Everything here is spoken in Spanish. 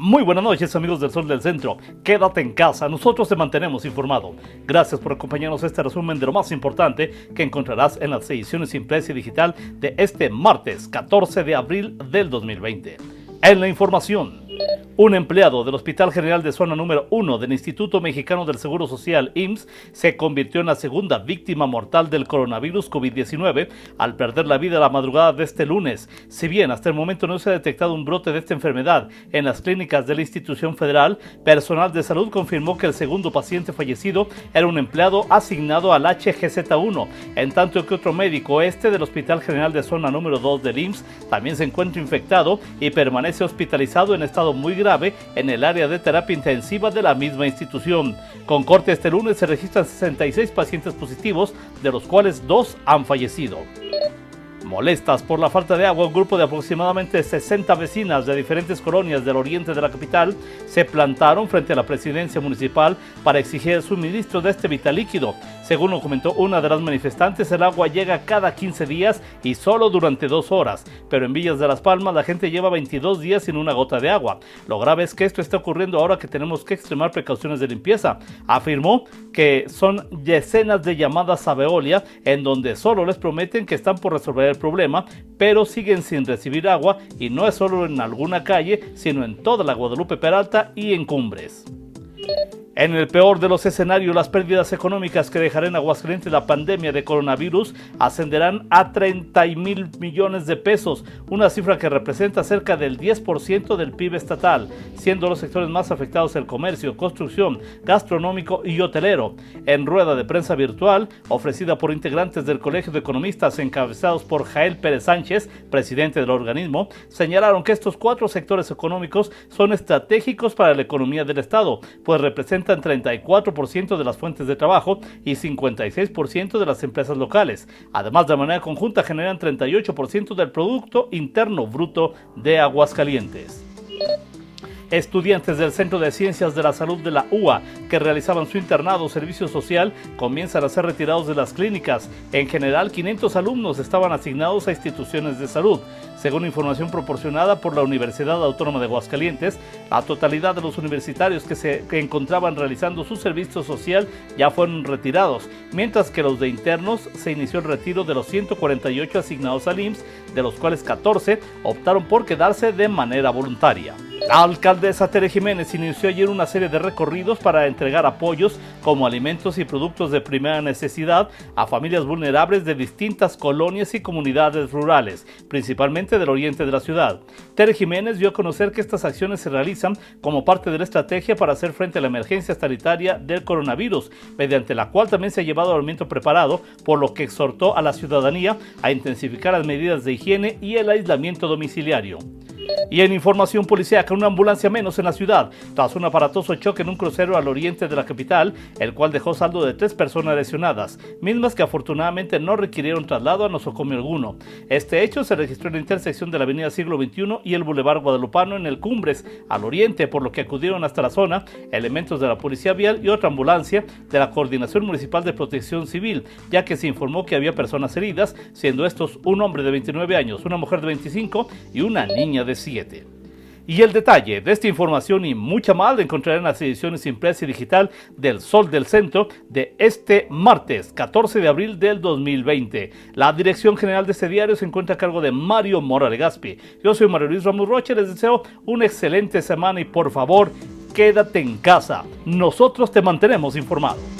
Muy buenas noches amigos del Sol del Centro. Quédate en casa, nosotros te mantenemos informado. Gracias por acompañarnos a este resumen de lo más importante que encontrarás en las ediciones impresa y digital de este martes 14 de abril del 2020. En la información. Un empleado del Hospital General de Zona número 1 del Instituto Mexicano del Seguro Social, IMSS, se convirtió en la segunda víctima mortal del coronavirus COVID-19 al perder la vida la madrugada de este lunes. Si bien hasta el momento no se ha detectado un brote de esta enfermedad en las clínicas de la institución federal, personal de salud confirmó que el segundo paciente fallecido era un empleado asignado al HGZ1, en tanto que otro médico este del Hospital General de Zona número 2 del IMSS también se encuentra infectado y permanece hospitalizado en estado muy grave en el área de terapia intensiva de la misma institución. Con corte este lunes se registran 66 pacientes positivos, de los cuales dos han fallecido. Molestas por la falta de agua, un grupo de aproximadamente 60 vecinas de diferentes colonias del oriente de la capital se plantaron frente a la presidencia municipal para exigir el suministro de este vital líquido. Según comentó una de las manifestantes, el agua llega cada 15 días y solo durante dos horas, pero en Villas de las Palmas la gente lleva 22 días sin una gota de agua. Lo grave es que esto está ocurriendo ahora que tenemos que extremar precauciones de limpieza. Afirmó que son decenas de llamadas a Veolia en donde solo les prometen que están por resolver el problema, pero siguen sin recibir agua y no es solo en alguna calle, sino en toda la Guadalupe Peralta y en Cumbres. En el peor de los escenarios, las pérdidas económicas que dejará en Aguascalientes la pandemia de coronavirus ascenderán a 30 mil millones de pesos, una cifra que representa cerca del 10% del PIB estatal, siendo los sectores más afectados el comercio, construcción, gastronómico y hotelero. En rueda de prensa virtual, ofrecida por integrantes del Colegio de Economistas encabezados por Jael Pérez Sánchez, presidente del organismo, señalaron que estos cuatro sectores económicos son estratégicos para la economía del Estado, pues representan 34% de las fuentes de trabajo y 56% de las empresas locales. Además, de manera conjunta generan 38% del Producto Interno Bruto de Aguascalientes. Estudiantes del Centro de Ciencias de la Salud de la UA que realizaban su internado o servicio social comienzan a ser retirados de las clínicas. En general, 500 alumnos estaban asignados a instituciones de salud. Según información proporcionada por la Universidad Autónoma de Aguascalientes, la totalidad de los universitarios que se encontraban realizando su servicio social ya fueron retirados, mientras que los de internos se inició el retiro de los 148 asignados al IMSS, de los cuales 14 optaron por quedarse de manera voluntaria. La alcaldesa Tere Jiménez inició ayer una serie de recorridos para entregar apoyos como alimentos y productos de primera necesidad a familias vulnerables de distintas colonias y comunidades rurales, principalmente del oriente de la ciudad. Tere Jiménez dio a conocer que estas acciones se realizan como parte de la estrategia para hacer frente a la emergencia sanitaria del coronavirus, mediante la cual también se ha llevado alimento preparado, por lo que exhortó a la ciudadanía a intensificar las medidas de higiene y el aislamiento domiciliario. Y en información policíaca, una ambulancia menos en la ciudad, tras un aparatoso choque en un crucero al oriente de la capital, el cual dejó saldo de tres personas lesionadas, mismas que afortunadamente no requirieron traslado a nosocomio alguno. Este hecho se registró en la intersección de la avenida Siglo XXI y el Boulevard Guadalupano en el Cumbres, al oriente, por lo que acudieron hasta la zona elementos de la Policía Vial y otra ambulancia de la Coordinación Municipal de Protección Civil, ya que se informó que había personas heridas, siendo estos un hombre de 29 años, una mujer de 25 y una niña de 7. Y el detalle de esta información y mucha más la encontrarán en las ediciones impresa y digital del Sol del Centro de este martes 14 de abril del 2020. La dirección general de este diario se encuentra a cargo de Mario Mora Gaspi. Yo soy Mario Luis Ramos Rocha, les deseo una excelente semana y por favor, quédate en casa. Nosotros te mantenemos informado.